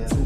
der Zukunft.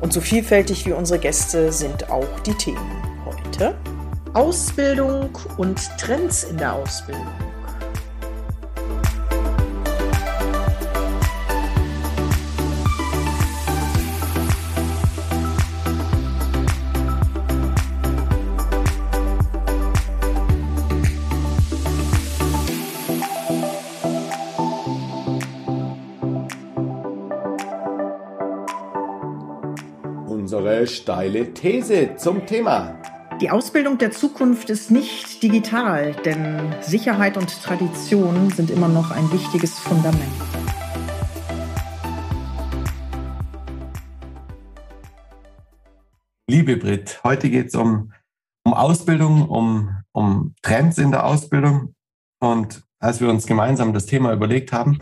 Und so vielfältig wie unsere Gäste sind auch die Themen heute. Ausbildung und Trends in der Ausbildung. Steile These zum Thema. Die Ausbildung der Zukunft ist nicht digital, denn Sicherheit und Tradition sind immer noch ein wichtiges Fundament. Liebe Brit, heute geht es um, um Ausbildung, um, um Trends in der Ausbildung. Und als wir uns gemeinsam das Thema überlegt haben,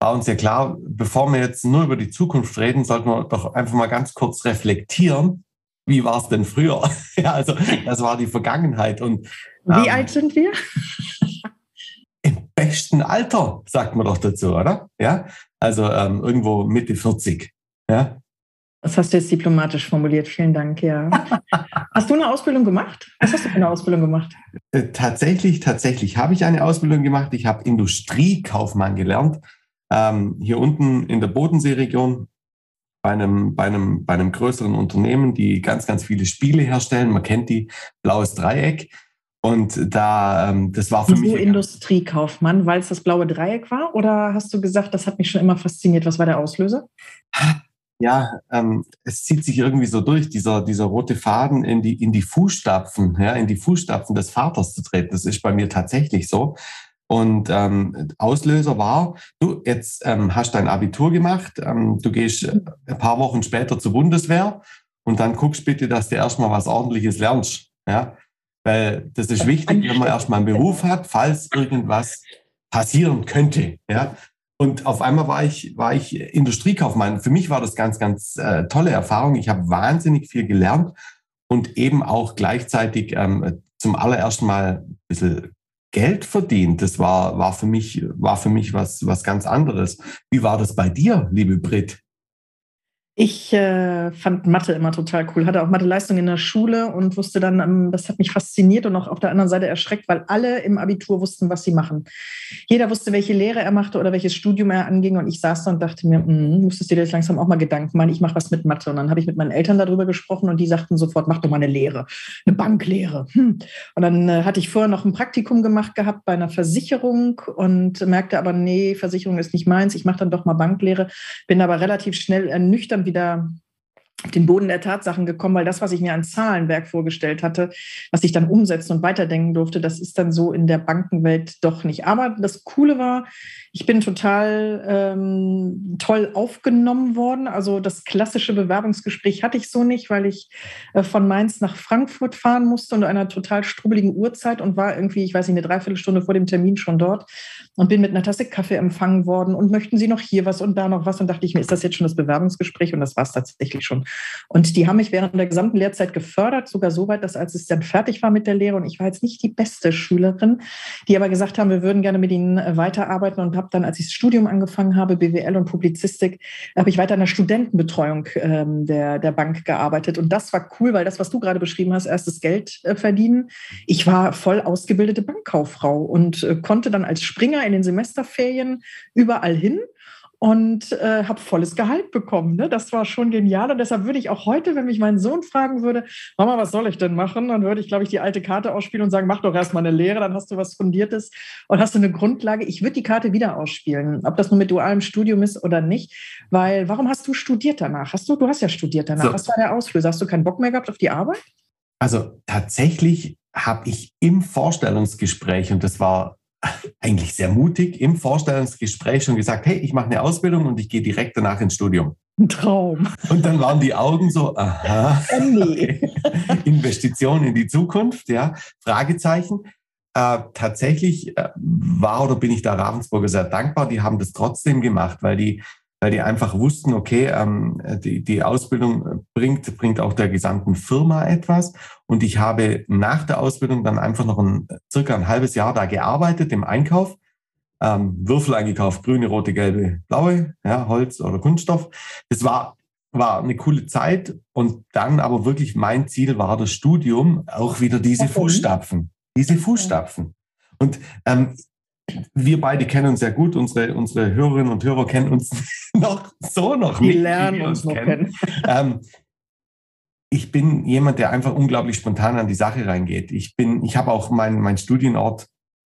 war uns ja klar, bevor wir jetzt nur über die Zukunft reden, sollten wir doch einfach mal ganz kurz reflektieren. Wie war es denn früher? ja, also das war die Vergangenheit. Und, Wie ähm, alt sind wir? Im besten Alter, sagt man doch dazu, oder? Ja, also ähm, irgendwo Mitte 40. Ja, das hast du jetzt diplomatisch formuliert. Vielen Dank, ja. hast du eine Ausbildung gemacht? Was hast du für eine Ausbildung gemacht? Äh, tatsächlich, tatsächlich habe ich eine Ausbildung gemacht. Ich habe Industriekaufmann gelernt. Ähm, hier unten in der Bodenseeregion bei einem, bei, einem, bei einem größeren Unternehmen, die ganz, ganz viele Spiele herstellen. Man kennt die, Blaues Dreieck. Und da, ähm, das war für Wieso mich. Industriekaufmann, weil es das blaue Dreieck war? Oder hast du gesagt, das hat mich schon immer fasziniert? Was war der Auslöser? Ja, ähm, es zieht sich irgendwie so durch, dieser, dieser rote Faden in die, in die Fußstapfen, ja, in die Fußstapfen des Vaters zu treten. Das ist bei mir tatsächlich so. Und ähm, Auslöser war, du jetzt ähm, hast dein Abitur gemacht, ähm, du gehst ein paar Wochen später zur Bundeswehr und dann guckst bitte, dass du erstmal was Ordentliches lernst. Ja? Weil das ist wichtig, wenn man erstmal einen Beruf hat, falls irgendwas passieren könnte. Ja? Und auf einmal war ich, war ich Industriekaufmann. Für mich war das ganz, ganz äh, tolle Erfahrung. Ich habe wahnsinnig viel gelernt und eben auch gleichzeitig ähm, zum allerersten Mal ein bisschen Geld verdient. Das war, war für mich, war für mich was, was ganz anderes. Wie war das bei dir, liebe Brit? Ich äh, fand Mathe immer total cool, hatte auch Mathe-Leistung in der Schule und wusste dann, ähm, das hat mich fasziniert und auch auf der anderen Seite erschreckt, weil alle im Abitur wussten, was sie machen. Jeder wusste, welche Lehre er machte oder welches Studium er anging und ich saß da und dachte mir, hm, musstest du dir jetzt langsam auch mal Gedanken machen, ich mache was mit Mathe. Und dann habe ich mit meinen Eltern darüber gesprochen und die sagten sofort, mach doch mal eine Lehre, eine Banklehre. Hm. Und dann äh, hatte ich vorher noch ein Praktikum gemacht gehabt bei einer Versicherung und merkte aber, nee, Versicherung ist nicht meins, ich mache dann doch mal Banklehre, bin aber relativ schnell ernüchtert wieder auf den Boden der Tatsachen gekommen, weil das, was ich mir an Zahlenwerk vorgestellt hatte, was ich dann umsetzen und weiterdenken durfte, das ist dann so in der Bankenwelt doch nicht. Aber das Coole war, ich bin total ähm, toll aufgenommen worden. Also das klassische Bewerbungsgespräch hatte ich so nicht, weil ich äh, von Mainz nach Frankfurt fahren musste unter einer total strubbeligen Uhrzeit und war irgendwie, ich weiß nicht, eine Dreiviertelstunde vor dem Termin schon dort und bin mit einer Tasse Kaffee empfangen worden und möchten Sie noch hier was und da noch was und dachte ich mir, ist das jetzt schon das Bewerbungsgespräch und das war es tatsächlich schon. Und die haben mich während der gesamten Lehrzeit gefördert, sogar so weit, dass als es dann fertig war mit der Lehre und ich war jetzt nicht die beste Schülerin, die aber gesagt haben, wir würden gerne mit Ihnen äh, weiterarbeiten und habe dann, als ich das Studium angefangen habe, BWL und Publizistik, habe ich weiter in der Studentenbetreuung ähm, der, der Bank gearbeitet. Und das war cool, weil das, was du gerade beschrieben hast, erstes Geld äh, verdienen. Ich war voll ausgebildete Bankkauffrau und äh, konnte dann als Springer in den Semesterferien überall hin und äh, habe volles Gehalt bekommen. Ne? Das war schon genial und deshalb würde ich auch heute, wenn mich mein Sohn fragen würde, Mama, was soll ich denn machen? Dann würde ich, glaube ich, die alte Karte ausspielen und sagen, mach doch erstmal eine Lehre, dann hast du was Fundiertes und hast du eine Grundlage. Ich würde die Karte wieder ausspielen, ob das nur mit dualem Studium ist oder nicht, weil warum hast du studiert danach? Hast du, du hast ja studiert danach. So. Was war der Auslöser? Hast du keinen Bock mehr gehabt auf die Arbeit? Also tatsächlich habe ich im Vorstellungsgespräch, und das war eigentlich sehr mutig im Vorstellungsgespräch schon gesagt, hey, ich mache eine Ausbildung und ich gehe direkt danach ins Studium. Ein Traum. Und dann waren die Augen so, aha, okay. Investition in die Zukunft, ja, Fragezeichen. Äh, tatsächlich äh, war oder bin ich da Ravensburger sehr dankbar. Die haben das trotzdem gemacht, weil die weil die einfach wussten, okay, ähm, die, die Ausbildung bringt, bringt auch der gesamten Firma etwas. Und ich habe nach der Ausbildung dann einfach noch ein, circa ein halbes Jahr da gearbeitet im Einkauf. Ähm, Würfel eingekauft, grüne, rote, gelbe, blaue, ja, Holz oder Kunststoff. Das war, war eine coole Zeit. Und dann aber wirklich mein Ziel war das Studium, auch wieder diese Fußstapfen. Diese Fußstapfen. Und ähm, wir beide kennen uns sehr gut, unsere, unsere Hörerinnen und Hörer kennen uns noch so noch Die nicht. Die lernen uns noch kennen. Ähm, ich bin jemand, der einfach unglaublich spontan an die Sache reingeht. Ich bin, ich habe auch meinen mein Studienort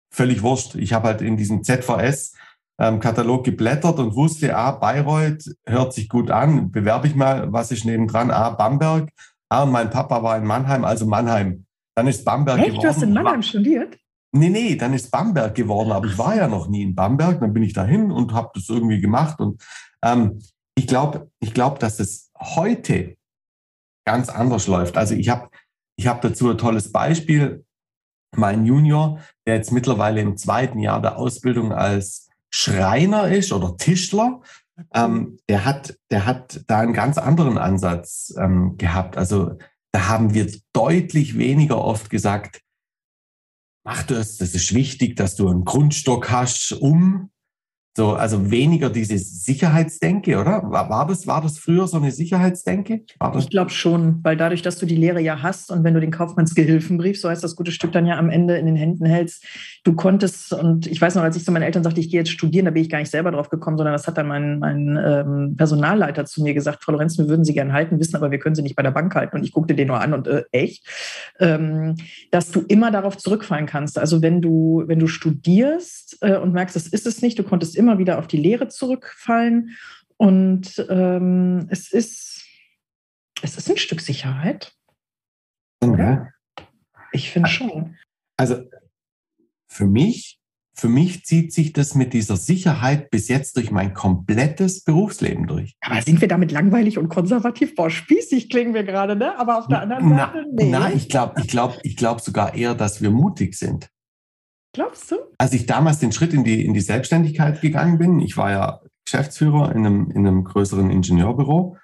völlig wurscht. Ich habe halt in diesem ZVS ähm, geblättert und wusste, ah, Bayreuth hört sich gut an, bewerbe ich mal, was ist nebendran? Ah, Bamberg. Ah, mein Papa war in Mannheim, also Mannheim. Dann ist Bamberg Echt? geworden. Du hast in Mannheim studiert? Nee, nee, dann ist Bamberg geworden, aber ich war ja noch nie in Bamberg. Dann bin ich dahin und habe das irgendwie gemacht. Und ähm, ich glaube, ich glaube, dass es heute ganz anders läuft. Also ich habe ich hab dazu ein tolles Beispiel. Mein Junior, der jetzt mittlerweile im zweiten Jahr der Ausbildung als Schreiner ist oder Tischler, ähm, der, hat, der hat da einen ganz anderen Ansatz ähm, gehabt. Also da haben wir deutlich weniger oft gesagt, mach das, das ist wichtig, dass du einen Grundstock hast, um so, also weniger diese Sicherheitsdenke, oder? War, war, das, war das früher so eine Sicherheitsdenke? ich glaube schon, weil dadurch, dass du die Lehre ja hast und wenn du den Kaufmannsgehilfenbrief, so heißt das gute Stück dann ja am Ende in den Händen hältst, du konntest, und ich weiß noch, als ich zu meinen Eltern sagte, ich gehe jetzt studieren, da bin ich gar nicht selber drauf gekommen, sondern das hat dann mein, mein ähm, Personalleiter zu mir gesagt, Frau Lorenz, wir würden Sie gerne halten, wissen aber, wir können Sie nicht bei der Bank halten. Und ich guckte den nur an und äh, echt, ähm, dass du immer darauf zurückfallen kannst. Also wenn du, wenn du studierst äh, und merkst, das ist es nicht, du konntest immer immer wieder auf die Lehre zurückfallen. Und ähm, es, ist, es ist ein Stück Sicherheit. Oder? Ich finde schon. Also für mich, für mich zieht sich das mit dieser Sicherheit bis jetzt durch mein komplettes Berufsleben durch. Aber sind wir damit langweilig und konservativ? Boah, spießig klingen wir gerade, ne? Aber auf der anderen Seite, nee. Nein, ich glaube ich glaub, ich glaub sogar eher, dass wir mutig sind. Glaubst du? Als ich damals den Schritt in die, in die Selbstständigkeit gegangen bin, ich war ja Geschäftsführer in einem, in einem größeren Ingenieurbüro,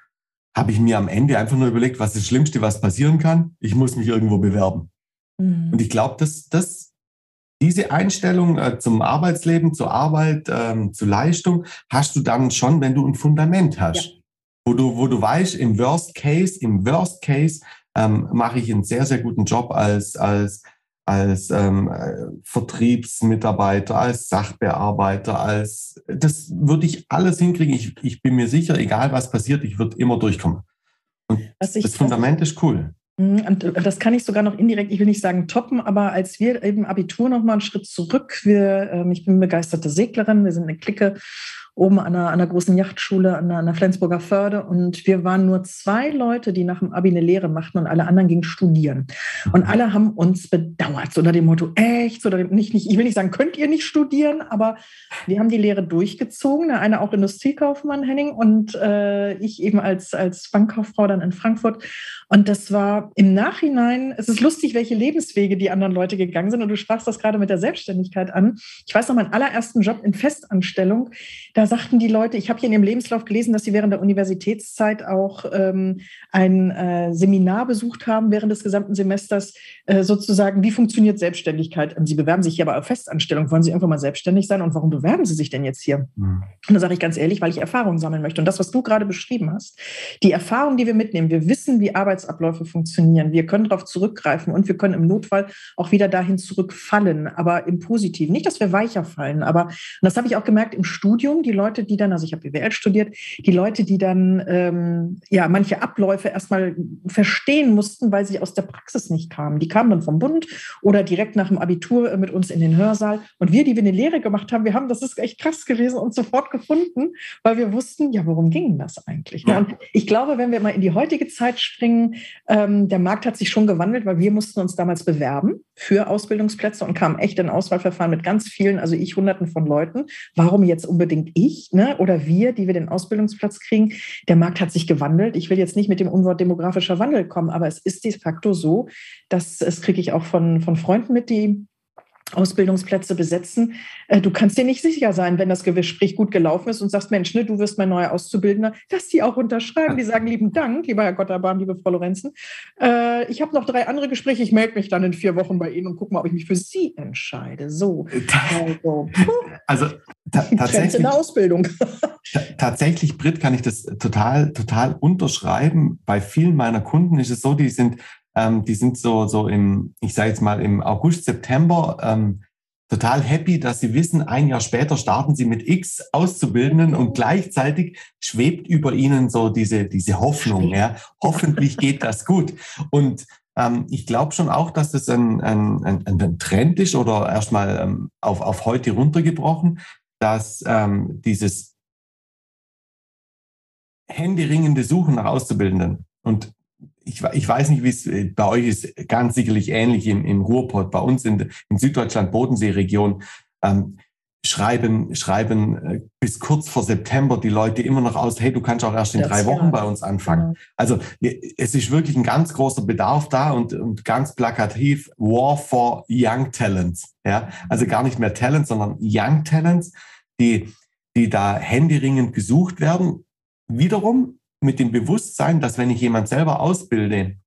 habe ich mir am Ende einfach nur überlegt, was ist das Schlimmste, was passieren kann? Ich muss mich irgendwo bewerben. Mhm. Und ich glaube, dass, dass diese Einstellung äh, zum Arbeitsleben, zur Arbeit, ähm, zur Leistung, hast du dann schon, wenn du ein Fundament hast. Ja. Wo du, wo du weißt, im Worst Case, im Worst Case ähm, mache ich einen sehr, sehr guten Job als, als als ähm, Vertriebsmitarbeiter, als Sachbearbeiter, als das würde ich alles hinkriegen. Ich, ich bin mir sicher, egal was passiert, ich würde immer durchkommen. Und ich, das Fundament ist cool. Mhm, und das kann ich sogar noch indirekt, ich will nicht sagen toppen, aber als wir eben Abitur noch mal einen Schritt zurück, wir, ähm, ich bin begeisterte Seglerin, wir sind eine Clique oben an einer, an einer großen Yachtschule an der, an der Flensburger Förde. Und wir waren nur zwei Leute, die nach dem Abi eine Lehre machten und alle anderen gingen studieren. Und mhm. alle haben uns bedauert, so unter dem Motto, echt, so nicht, nicht, ich will nicht sagen, könnt ihr nicht studieren, aber wir haben die Lehre durchgezogen. Der eine auch Industriekaufmann, Henning, und äh, ich eben als, als Bankkauffrau dann in Frankfurt. Und das war im Nachhinein, es ist lustig, welche Lebenswege die anderen Leute gegangen sind. Und du sprachst das gerade mit der Selbstständigkeit an. Ich weiß noch, meinen allerersten Job in Festanstellung, da sagten die Leute, ich habe hier in ihrem Lebenslauf gelesen, dass sie während der Universitätszeit auch ähm, ein äh, Seminar besucht haben während des gesamten Semesters, äh, sozusagen, wie funktioniert Selbstständigkeit? Sie bewerben sich hier aber auf Festanstellung. Wollen Sie irgendwann mal selbstständig sein? Und warum bewerben Sie sich denn jetzt hier? Mhm. Und da sage ich ganz ehrlich, weil ich Erfahrung sammeln möchte. Und das, was du gerade beschrieben hast, die Erfahrung, die wir mitnehmen, wir wissen, wie Arbeitsabläufe funktionieren. Wir können darauf zurückgreifen und wir können im Notfall auch wieder dahin zurückfallen, aber im Positiven. Nicht, dass wir weicher fallen, aber und das habe ich auch gemerkt im Studium. Die Leute, die dann, also ich habe BWL studiert, die Leute, die dann ähm, ja manche Abläufe erstmal verstehen mussten, weil sie aus der Praxis nicht kamen. Die kamen dann vom Bund oder direkt nach dem Abitur mit uns in den Hörsaal. Und wir, die wir eine Lehre gemacht haben, wir haben, das ist echt krass gewesen, uns sofort gefunden, weil wir wussten, ja, worum ging das eigentlich? Ja. Und ich glaube, wenn wir mal in die heutige Zeit springen, ähm, der Markt hat sich schon gewandelt, weil wir mussten uns damals bewerben für Ausbildungsplätze und kamen echt in Auswahlverfahren mit ganz vielen, also ich hunderten von Leuten. Warum jetzt unbedingt ich ne? oder wir, die wir den Ausbildungsplatz kriegen? Der Markt hat sich gewandelt. Ich will jetzt nicht mit dem Unwort demografischer Wandel kommen, aber es ist de facto so, dass das kriege ich auch von, von Freunden mit, die Ausbildungsplätze besetzen. Äh, du kannst dir nicht sicher sein, wenn das Gespräch gut gelaufen ist und sagst, Mensch, ne, du wirst mein neuer Auszubildender, dass die auch unterschreiben. Die sagen, lieben Dank, lieber Herr Gotterbahn, liebe Frau Lorenzen. Äh, ich habe noch drei andere Gespräche. Ich melde mich dann in vier Wochen bei Ihnen und gucke mal, ob ich mich für Sie entscheide. So. Also, also ta tatsächlich. In der Ausbildung. tatsächlich, Britt, kann ich das total, total unterschreiben. Bei vielen meiner Kunden ist es so, die sind ähm, die sind so, so im, ich sage jetzt mal im August, September ähm, total happy, dass sie wissen, ein Jahr später starten sie mit X Auszubildenden und gleichzeitig schwebt über ihnen so diese, diese Hoffnung. Ja, hoffentlich geht das gut. Und ähm, ich glaube schon auch, dass das ein, ein, ein, ein Trend ist oder erstmal ähm, auf, auf heute runtergebrochen, dass ähm, dieses händeringende Suchen nach Auszubildenden und ich, ich weiß nicht, wie es äh, bei euch ist, ganz sicherlich ähnlich im, im Ruhrpott. Bei uns in, in Süddeutschland, Bodenseeregion, ähm, schreiben, schreiben äh, bis kurz vor September die Leute immer noch aus, hey, du kannst auch erst in das drei Wochen bei uns anfangen. Genau. Also es ist wirklich ein ganz großer Bedarf da und, und ganz plakativ War for Young Talents. Ja? Also gar nicht mehr Talents, sondern Young Talents, die, die da händeringend gesucht werden. Wiederum mit dem Bewusstsein, dass wenn ich jemand selber ausbilde,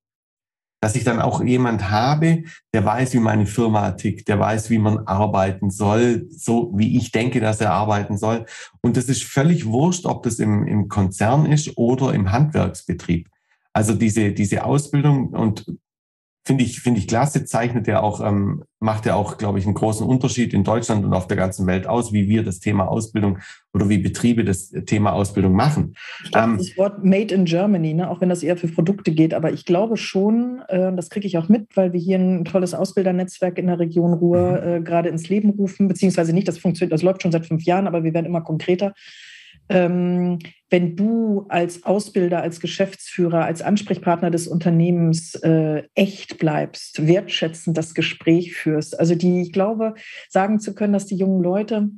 dass ich dann auch jemand habe, der weiß, wie meine Firma tickt, der weiß, wie man arbeiten soll, so wie ich denke, dass er arbeiten soll. Und das ist völlig wurscht, ob das im, im Konzern ist oder im Handwerksbetrieb. Also diese, diese Ausbildung und finde ich, finde ich klasse, zeichnet er auch, ähm, macht er auch, glaube ich, einen großen Unterschied in Deutschland und auf der ganzen Welt aus, wie wir das Thema Ausbildung oder wie Betriebe das Thema Ausbildung machen. Ich glaube, ähm, das Wort Made in Germany, ne, auch wenn das eher für Produkte geht, aber ich glaube schon, äh, das kriege ich auch mit, weil wir hier ein tolles Ausbildernetzwerk in der Region Ruhr mhm. äh, gerade ins Leben rufen, beziehungsweise nicht, das funktioniert, das läuft schon seit fünf Jahren, aber wir werden immer konkreter ähm, wenn du als Ausbilder, als Geschäftsführer, als Ansprechpartner des Unternehmens äh, echt bleibst, wertschätzend das Gespräch führst. Also die, ich glaube, sagen zu können, dass die jungen Leute,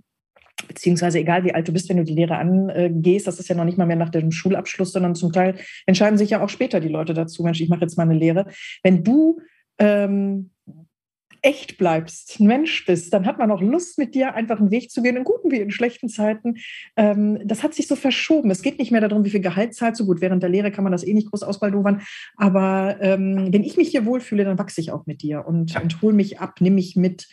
beziehungsweise egal wie alt du bist, wenn du die Lehre angehst, das ist ja noch nicht mal mehr nach dem Schulabschluss, sondern zum Teil entscheiden sich ja auch später die Leute dazu, Mensch, ich mache jetzt mal eine Lehre. Wenn du ähm, echt bleibst, ein Mensch bist, dann hat man auch Lust, mit dir einfach einen Weg zu gehen, in guten wie in schlechten Zeiten. Ähm, das hat sich so verschoben. Es geht nicht mehr darum, wie viel Gehalt zahlst du. Gut, während der Lehre kann man das eh nicht groß ausbaldowern. Aber ähm, wenn ich mich hier wohlfühle, dann wachse ich auch mit dir und, und hol mich ab, nimm mich mit.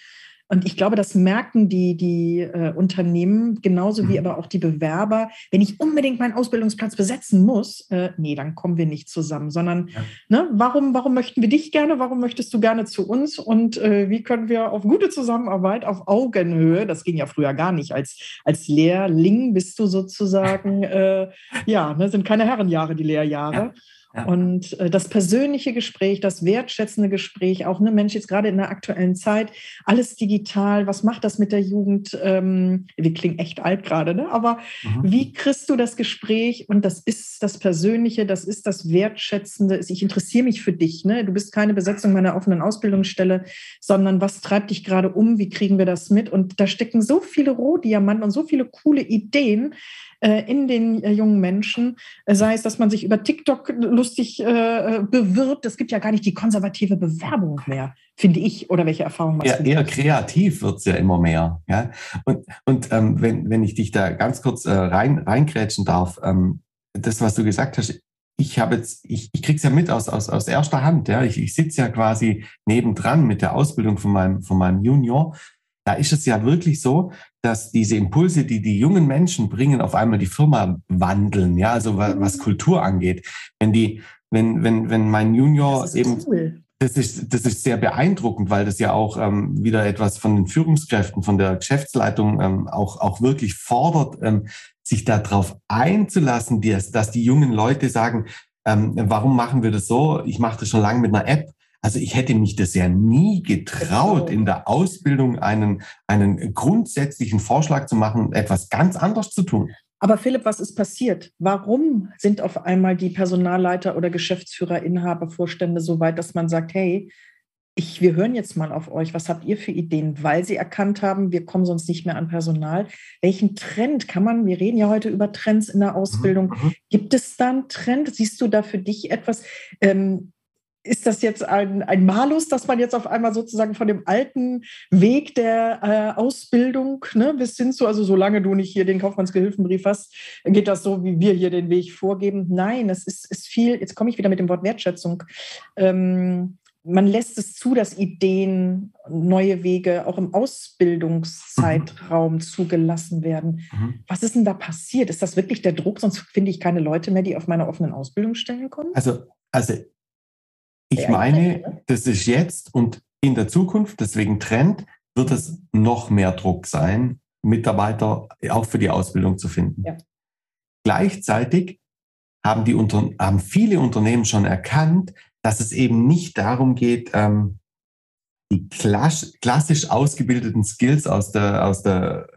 Und ich glaube, das merken die, die äh, Unternehmen genauso wie mhm. aber auch die Bewerber. Wenn ich unbedingt meinen Ausbildungsplatz besetzen muss, äh, nee, dann kommen wir nicht zusammen, sondern ja. ne, warum, warum möchten wir dich gerne? Warum möchtest du gerne zu uns? Und äh, wie können wir auf gute Zusammenarbeit, auf Augenhöhe, das ging ja früher gar nicht, als, als Lehrling bist du sozusagen, äh, ja, ne, sind keine Herrenjahre, die Lehrjahre. Ja. Und äh, das persönliche Gespräch, das wertschätzende Gespräch, auch ne Mensch, jetzt gerade in der aktuellen Zeit, alles digital, was macht das mit der Jugend? Ähm, wir klingen echt alt gerade, ne? aber mhm. wie kriegst du das Gespräch? Und das ist das Persönliche, das ist das Wertschätzende. Ich interessiere mich für dich. Ne? Du bist keine Besetzung meiner offenen Ausbildungsstelle, sondern was treibt dich gerade um? Wie kriegen wir das mit? Und da stecken so viele Rohdiamanten und so viele coole Ideen, in den äh, jungen Menschen, äh, sei es, dass man sich über TikTok lustig bewirbt. Es gibt ja gar nicht die konservative Bewerbung mehr, finde ich. Oder welche Erfahrungen machst ja, du? Eher kreativ wird es ja immer mehr. Ja? Und, und ähm, wenn, wenn ich dich da ganz kurz äh, rein, reingrätschen darf, ähm, das, was du gesagt hast, ich habe jetzt, ich, ich krieg's ja mit aus, aus, aus erster Hand, ja. Ich, ich sitze ja quasi nebendran mit der Ausbildung von meinem, von meinem Junior da ist es ja wirklich so, dass diese Impulse, die die jungen Menschen bringen, auf einmal die Firma wandeln, ja, also was, was mhm. Kultur angeht. Wenn die, wenn, wenn, wenn mein Junior eben, cool. das ist, das ist sehr beeindruckend, weil das ja auch ähm, wieder etwas von den Führungskräften, von der Geschäftsleitung ähm, auch, auch wirklich fordert, ähm, sich darauf einzulassen, dass, dass die jungen Leute sagen, ähm, warum machen wir das so? Ich mache das schon lange mit einer App. Also ich hätte mich das ja nie getraut, in der Ausbildung einen, einen grundsätzlichen Vorschlag zu machen, etwas ganz anderes zu tun. Aber Philipp, was ist passiert? Warum sind auf einmal die Personalleiter oder Geschäftsführer, Inhaber, Vorstände so weit, dass man sagt, hey, ich, wir hören jetzt mal auf euch. Was habt ihr für Ideen? Weil sie erkannt haben, wir kommen sonst nicht mehr an Personal. Welchen Trend kann man, wir reden ja heute über Trends in der mhm, Ausbildung. Mhm. Gibt es da einen Trend? Siehst du da für dich etwas? Ähm, ist das jetzt ein, ein Malus, dass man jetzt auf einmal sozusagen von dem alten Weg der äh, Ausbildung ne, bis hin zu, also solange du nicht hier den Kaufmannsgehilfenbrief hast, geht das so, wie wir hier den Weg vorgeben? Nein, es ist, ist viel, jetzt komme ich wieder mit dem Wort Wertschätzung. Ähm, man lässt es zu, dass Ideen, neue Wege auch im Ausbildungszeitraum mhm. zugelassen werden. Mhm. Was ist denn da passiert? Ist das wirklich der Druck? Sonst finde ich keine Leute mehr, die auf meine offenen Ausbildungsstellen kommen? Also, also ich meine, ne? das ist jetzt und in der Zukunft, deswegen Trend, wird es noch mehr Druck sein, Mitarbeiter auch für die Ausbildung zu finden. Ja. Gleichzeitig haben, die Unter haben viele Unternehmen schon erkannt, dass es eben nicht darum geht, ähm, die klassisch ausgebildeten Skills aus der, aus der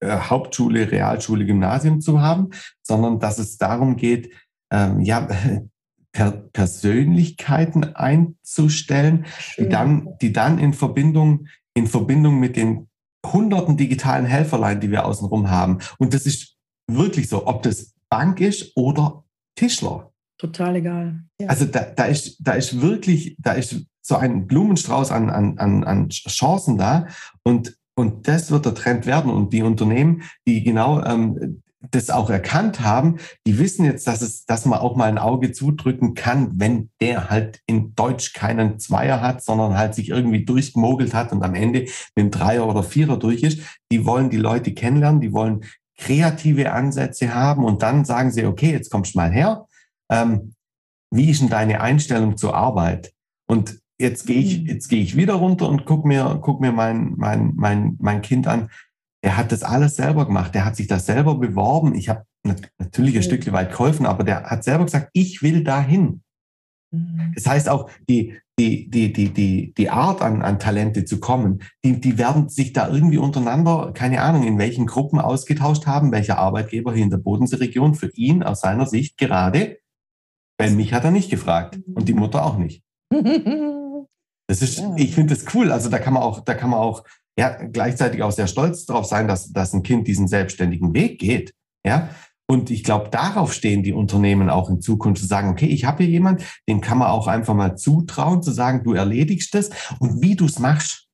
äh, Hauptschule, Realschule, Gymnasium zu haben, sondern dass es darum geht, ähm, ja, per Persönlichkeiten einzustellen, die dann, die dann in Verbindung, in Verbindung mit den hunderten digitalen Helferlein, die wir außenrum haben. Und das ist wirklich so, ob das Bank ist oder Tischler. Total egal. Ja. Also da, da, ist, da ist wirklich, da ist so ein Blumenstrauß an, an, an, an Chancen da. Und, und das wird der Trend werden. Und die Unternehmen, die genau ähm, das auch erkannt haben, die wissen jetzt, dass es, dass man auch mal ein Auge zudrücken kann, wenn der halt in Deutsch keinen Zweier hat, sondern halt sich irgendwie durchgemogelt hat und am Ende mit einem Dreier oder Vierer durch ist. Die wollen die Leute kennenlernen, die wollen kreative Ansätze haben und dann sagen sie, okay, jetzt kommst du mal her. Ähm, wie ist denn deine Einstellung zur Arbeit? Und jetzt gehe ich, mhm. jetzt gehe ich wieder runter und guck mir, guck mir mein, mein, mein, mein Kind an. Er hat das alles selber gemacht. Der hat sich das selber beworben. Ich habe natürlich ein mhm. Stück weit geholfen, aber der hat selber gesagt, ich will dahin. Mhm. Das heißt auch, die, die, die, die, die, die Art an, an Talente zu kommen, die, die werden sich da irgendwie untereinander, keine Ahnung, in welchen Gruppen ausgetauscht haben, welcher Arbeitgeber hier in der Bodenseeregion für ihn aus seiner Sicht gerade, weil mich hat er nicht gefragt und die Mutter auch nicht. Das ist, ich finde das cool. Also da kann man auch, da kann man auch ja, gleichzeitig auch sehr stolz darauf sein, dass, dass ein Kind diesen selbstständigen Weg geht. Ja, und ich glaube, darauf stehen die Unternehmen auch in Zukunft zu sagen, okay, ich habe hier jemand, dem kann man auch einfach mal zutrauen, zu sagen, du erledigst es und wie du es machst.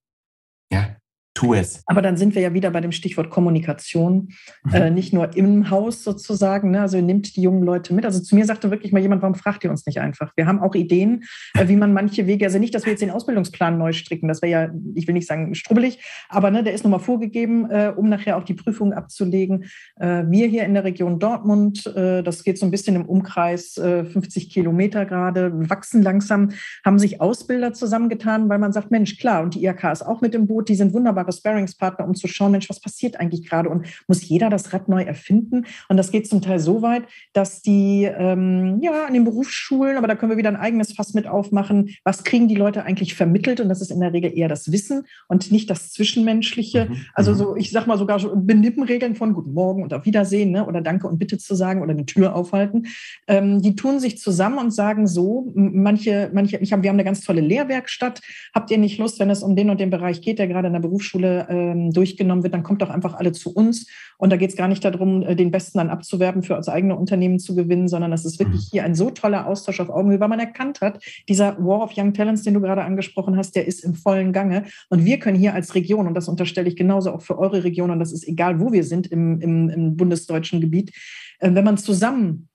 Ja, tu es. Aber dann sind wir ja wieder bei dem Stichwort Kommunikation, mhm. äh, nicht nur im Haus sozusagen, ne? also ihr nimmt die jungen Leute mit. Also zu mir sagte wirklich mal jemand, warum fragt ihr uns nicht einfach? Wir haben auch Ideen, äh, wie man manche Wege, also nicht, dass wir jetzt den Ausbildungsplan neu stricken, das wäre ja, ich will nicht sagen strubbelig, aber ne, der ist nochmal vorgegeben, äh, um nachher auch die Prüfung abzulegen. Äh, wir hier in der Region Dortmund, äh, das geht so ein bisschen im Umkreis 50 äh, Kilometer gerade, wachsen langsam, haben sich Ausbilder zusammengetan, weil man sagt, Mensch, klar, und die IHK ist auch mit im Boot, die sind wunderbare Sparringspartner, um zu schauen, Mensch, was passiert eigentlich gerade und muss jeder das Rad neu erfinden? Und das geht zum Teil so weit, dass die ähm, ja an den Berufsschulen, aber da können wir wieder ein eigenes Fass mit aufmachen, was kriegen die Leute eigentlich vermittelt? Und das ist in der Regel eher das Wissen und nicht das Zwischenmenschliche. Mhm. Also mhm. so, ich sag mal sogar so Benippenregeln von Guten Morgen und auf Wiedersehen ne? oder Danke und Bitte zu sagen oder eine Tür aufhalten. Ähm, die tun sich zusammen und sagen so, manche, manche, ich hab, wir haben eine ganz tolle Lehrwerkstatt. Habt ihr nicht Lust, wenn es um den und den Bereich geht, der gerade in der Berufsschule Berufsschule ähm, durchgenommen wird, dann kommt doch einfach alle zu uns. Und da geht es gar nicht darum, äh, den Besten dann abzuwerben, für das eigene Unternehmen zu gewinnen, sondern das ist wirklich mhm. hier ein so toller Austausch auf Augenhöhe, weil man erkannt hat, dieser War of Young Talents, den du gerade angesprochen hast, der ist im vollen Gange. Und wir können hier als Region, und das unterstelle ich genauso auch für eure Region, und das ist egal, wo wir sind im, im, im bundesdeutschen Gebiet, äh, wenn man zusammen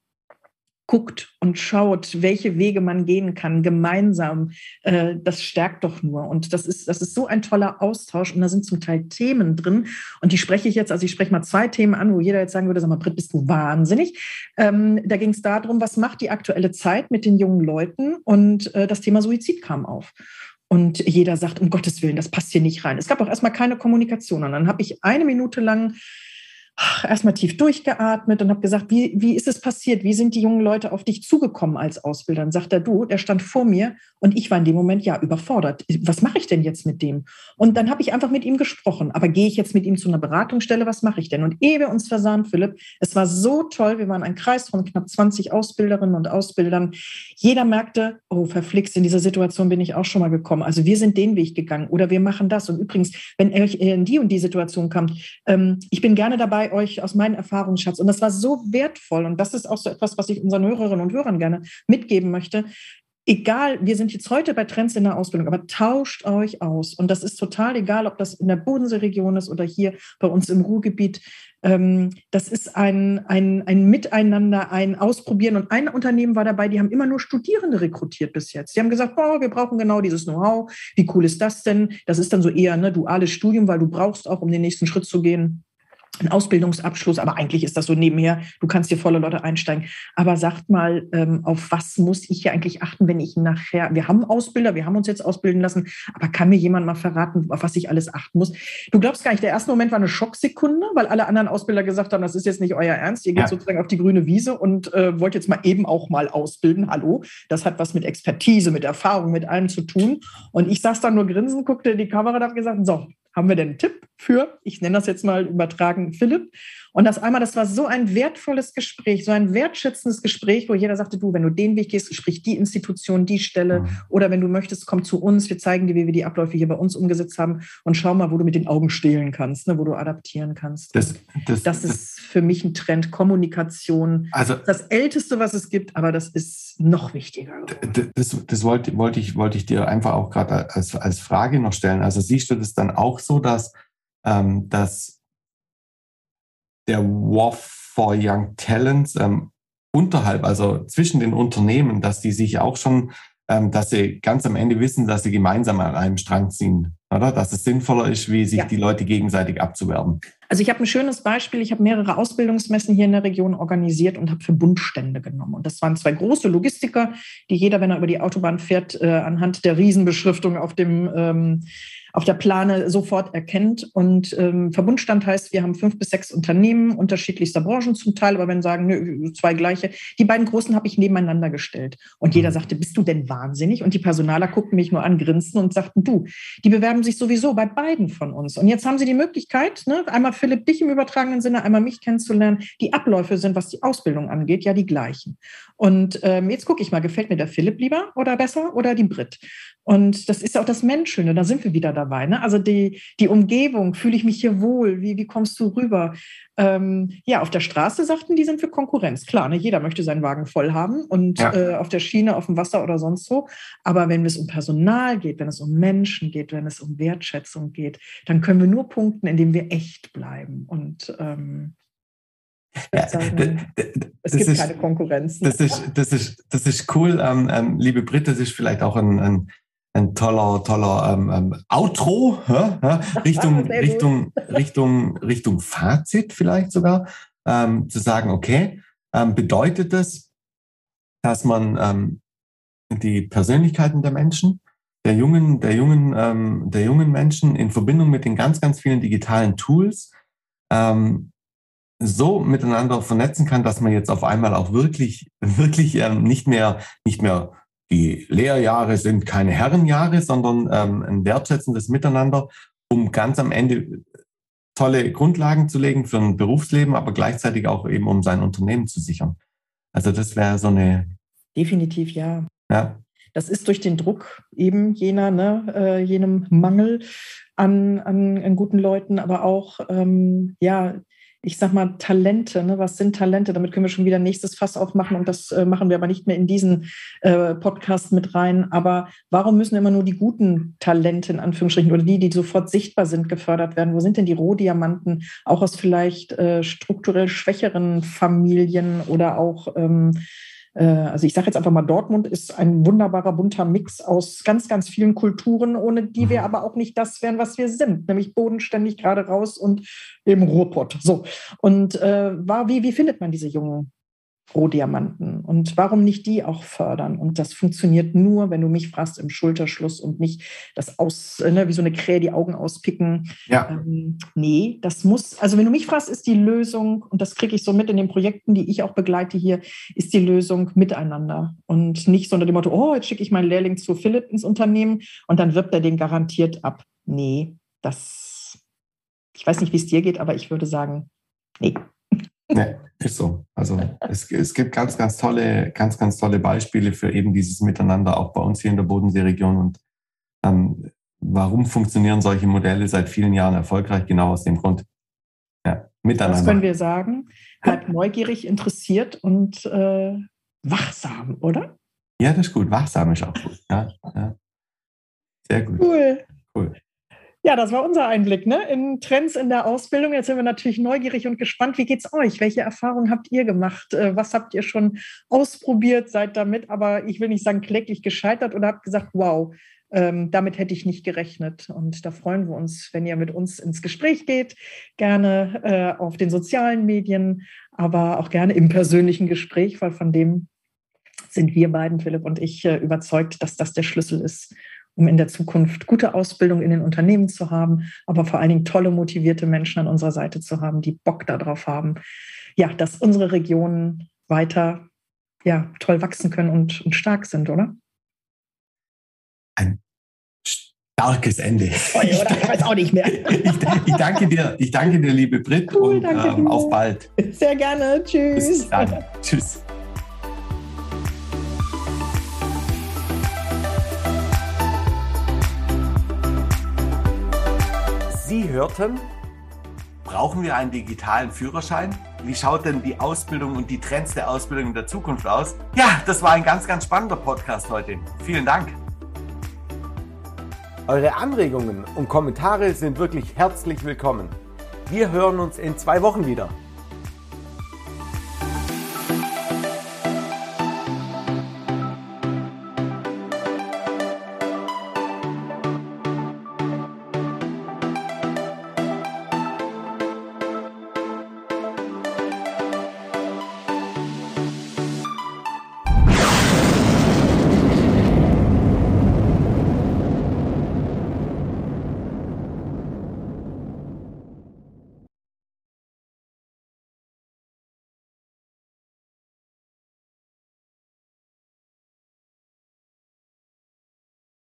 guckt und schaut, welche Wege man gehen kann, gemeinsam, äh, das stärkt doch nur. Und das ist, das ist so ein toller Austausch. Und da sind zum Teil Themen drin. Und die spreche ich jetzt, also ich spreche mal zwei Themen an, wo jeder jetzt sagen würde, sag mal, Britt, bist du wahnsinnig? Ähm, da ging es darum, was macht die aktuelle Zeit mit den jungen Leuten? Und äh, das Thema Suizid kam auf. Und jeder sagt, um Gottes Willen, das passt hier nicht rein. Es gab auch erstmal keine Kommunikation. Und dann habe ich eine Minute lang erstmal tief durchgeatmet und habe gesagt, wie, wie ist es passiert? Wie sind die jungen Leute auf dich zugekommen als Ausbilder? Dann sagt er, du, der stand vor mir und ich war in dem Moment ja überfordert. Was mache ich denn jetzt mit dem? Und dann habe ich einfach mit ihm gesprochen. Aber gehe ich jetzt mit ihm zu einer Beratungsstelle? Was mache ich denn? Und ehe wir uns versahen, Philipp, es war so toll. Wir waren ein Kreis von knapp 20 Ausbilderinnen und Ausbildern. Jeder merkte, oh, verflixt, in dieser Situation bin ich auch schon mal gekommen. Also wir sind den Weg gegangen oder wir machen das. Und übrigens, wenn ihr in die und die Situation kommt, ähm, ich bin gerne dabei, bei euch aus meinem Erfahrungsschatz. Und das war so wertvoll. Und das ist auch so etwas, was ich unseren Hörerinnen und Hörern gerne mitgeben möchte. Egal, wir sind jetzt heute bei Trends in der Ausbildung, aber tauscht euch aus. Und das ist total egal, ob das in der Bodenseeregion ist oder hier bei uns im Ruhrgebiet. Ähm, das ist ein, ein, ein Miteinander, ein Ausprobieren. Und ein Unternehmen war dabei, die haben immer nur Studierende rekrutiert bis jetzt. Die haben gesagt, oh, wir brauchen genau dieses Know-how. Wie cool ist das denn? Das ist dann so eher ein ne, duales Studium, weil du brauchst auch, um den nächsten Schritt zu gehen, einen Ausbildungsabschluss, aber eigentlich ist das so nebenher, du kannst hier volle Leute einsteigen. Aber sagt mal, ähm, auf was muss ich hier eigentlich achten, wenn ich nachher, wir haben Ausbilder, wir haben uns jetzt ausbilden lassen, aber kann mir jemand mal verraten, auf was ich alles achten muss? Du glaubst gar nicht, der erste Moment war eine Schocksekunde, weil alle anderen Ausbilder gesagt haben, das ist jetzt nicht euer Ernst, ihr geht ja. sozusagen auf die grüne Wiese und äh, wollt jetzt mal eben auch mal ausbilden. Hallo, das hat was mit Expertise, mit Erfahrung, mit allem zu tun. Und ich saß da nur grinsen, guckte in die Kamera und habe gesagt, so, haben wir denn einen Tipp für, ich nenne das jetzt mal übertragen, Philipp? Und das einmal, das war so ein wertvolles Gespräch, so ein wertschätzendes Gespräch, wo jeder sagte, du, wenn du den Weg gehst, sprich die Institution, die Stelle, mhm. oder wenn du möchtest, komm zu uns, wir zeigen dir, wie wir die Abläufe hier bei uns umgesetzt haben und schau mal, wo du mit den Augen stehlen kannst, ne, wo du adaptieren kannst. Das, das, das ist das, für mich ein Trend, Kommunikation. Also, das Älteste, was es gibt, aber das ist noch wichtiger. Das, das wollte, wollte, ich, wollte ich dir einfach auch gerade als, als Frage noch stellen. Also siehst du das dann auch so, dass, ähm, dass der War for Young Talents ähm, unterhalb, also zwischen den Unternehmen, dass die sich auch schon, ähm, dass sie ganz am Ende wissen, dass sie gemeinsam an einem Strang ziehen, oder? Dass es sinnvoller ist, wie sich ja. die Leute gegenseitig abzuwerben. Also ich habe ein schönes Beispiel. Ich habe mehrere Ausbildungsmessen hier in der Region organisiert und habe Verbundstände genommen. Und das waren zwei große Logistiker, die jeder, wenn er über die Autobahn fährt, äh, anhand der Riesenbeschriftung auf dem ähm, auf der Plane sofort erkennt. Und ähm, Verbundstand heißt, wir haben fünf bis sechs Unternehmen unterschiedlichster Branchen zum Teil, aber wenn sagen, nö, zwei gleiche. Die beiden großen habe ich nebeneinander gestellt. Und jeder mhm. sagte, bist du denn wahnsinnig? Und die Personaler guckten mich nur an, grinsten und sagten, du, die bewerben sich sowieso bei beiden von uns. Und jetzt haben sie die Möglichkeit, ne, einmal Philipp dich im übertragenen Sinne, einmal mich kennenzulernen. Die Abläufe sind, was die Ausbildung angeht, ja die gleichen. Und ähm, jetzt gucke ich mal, gefällt mir der Philipp lieber oder besser oder die Brit? Und das ist ja auch das Menschschöne, da sind wir wieder dabei. Ne? Also die, die Umgebung, fühle ich mich hier wohl, wie, wie kommst du rüber? Ähm, ja, auf der Straße sagten die sind für Konkurrenz. Klar, ne? jeder möchte seinen Wagen voll haben und ja. äh, auf der Schiene, auf dem Wasser oder sonst wo. Aber wenn es um Personal geht, wenn es um Menschen geht, wenn es um Wertschätzung geht, dann können wir nur punkten, indem wir echt bleiben. Und ähm, ja, sagen, es gibt ist, keine Konkurrenz. Das ist, das ist, das ist cool, ähm, ähm, liebe Britt, das ist vielleicht auch ein, ein ein toller, toller ähm, ähm, Outro, ja, ja, Richtung, Richtung, Richtung, Richtung Fazit vielleicht sogar, ähm, zu sagen, okay, ähm, bedeutet das, dass man ähm, die Persönlichkeiten der Menschen, der jungen, der jungen, ähm, der jungen Menschen in Verbindung mit den ganz, ganz vielen digitalen Tools so miteinander vernetzen kann, dass man jetzt auf einmal auch wirklich, wirklich nicht mehr, nicht mehr die Lehrjahre sind keine Herrenjahre, sondern ähm, ein wertschätzendes Miteinander, um ganz am Ende tolle Grundlagen zu legen für ein Berufsleben, aber gleichzeitig auch eben, um sein Unternehmen zu sichern. Also das wäre so eine. Definitiv ja. Ja. Das ist durch den Druck eben jener, ne, äh, jenem Mangel an, an, an guten Leuten, aber auch ähm, ja ich sag mal, Talente. Ne? Was sind Talente? Damit können wir schon wieder nächstes Fass aufmachen und das äh, machen wir aber nicht mehr in diesen äh, Podcast mit rein. Aber warum müssen immer nur die guten Talente in Anführungsstrichen oder die, die sofort sichtbar sind, gefördert werden? Wo sind denn die Rohdiamanten auch aus vielleicht äh, strukturell schwächeren Familien oder auch ähm, äh, also ich sage jetzt einfach mal, Dortmund ist ein wunderbarer bunter Mix aus ganz, ganz vielen Kulturen, ohne die wir mhm. aber auch nicht das wären, was wir sind, nämlich bodenständig gerade raus und im Ruhrpott. So. Und äh, war, wie, wie findet man diese jungen Rohdiamanten. Und warum nicht die auch fördern? Und das funktioniert nur, wenn du mich fragst, im Schulterschluss und nicht das aus, ne, wie so eine Krähe die Augen auspicken. Ja. Ähm, nee, das muss, also wenn du mich fragst, ist die Lösung, und das kriege ich so mit in den Projekten, die ich auch begleite hier, ist die Lösung miteinander. Und nicht so unter dem Motto, oh, jetzt schicke ich meinen Lehrling zu Philipp ins Unternehmen und dann wirbt er den garantiert ab. Nee, das, ich weiß nicht, wie es dir geht, aber ich würde sagen, nee. Nee, ist so. Also es, es gibt ganz, ganz tolle, ganz, ganz tolle Beispiele für eben dieses Miteinander, auch bei uns hier in der Bodenseeregion. Und ähm, warum funktionieren solche Modelle seit vielen Jahren erfolgreich? Genau aus dem Grund. Ja, miteinander. Das können wir sagen. Bleibt neugierig, interessiert und äh, wachsam, oder? Ja, das ist gut. Wachsam ist auch gut. Ja, ja. Sehr gut. Cool. Cool. Ja, das war unser Einblick ne? in Trends in der Ausbildung. Jetzt sind wir natürlich neugierig und gespannt. Wie geht es euch? Welche Erfahrungen habt ihr gemacht? Äh, was habt ihr schon ausprobiert? Seid damit, aber ich will nicht sagen kläglich gescheitert oder habt gesagt, wow, ähm, damit hätte ich nicht gerechnet. Und da freuen wir uns, wenn ihr mit uns ins Gespräch geht, gerne äh, auf den sozialen Medien, aber auch gerne im persönlichen Gespräch, weil von dem sind wir beiden, Philipp und ich, äh, überzeugt, dass das der Schlüssel ist, um in der Zukunft gute Ausbildung in den Unternehmen zu haben, aber vor allen Dingen tolle, motivierte Menschen an unserer Seite zu haben, die Bock darauf haben, ja, dass unsere Regionen weiter ja, toll wachsen können und, und stark sind, oder? Ein starkes Ende. Oh, oder? Ich weiß auch nicht mehr. ich, ich, danke dir, ich danke dir, liebe Brit, cool, und ähm, auf bald. Sehr gerne. Tschüss. Bis dann. Tschüss. Sie hörten, brauchen wir einen digitalen Führerschein? Wie schaut denn die Ausbildung und die Trends der Ausbildung in der Zukunft aus? Ja, das war ein ganz, ganz spannender Podcast heute. Vielen Dank. Eure Anregungen und Kommentare sind wirklich herzlich willkommen. Wir hören uns in zwei Wochen wieder.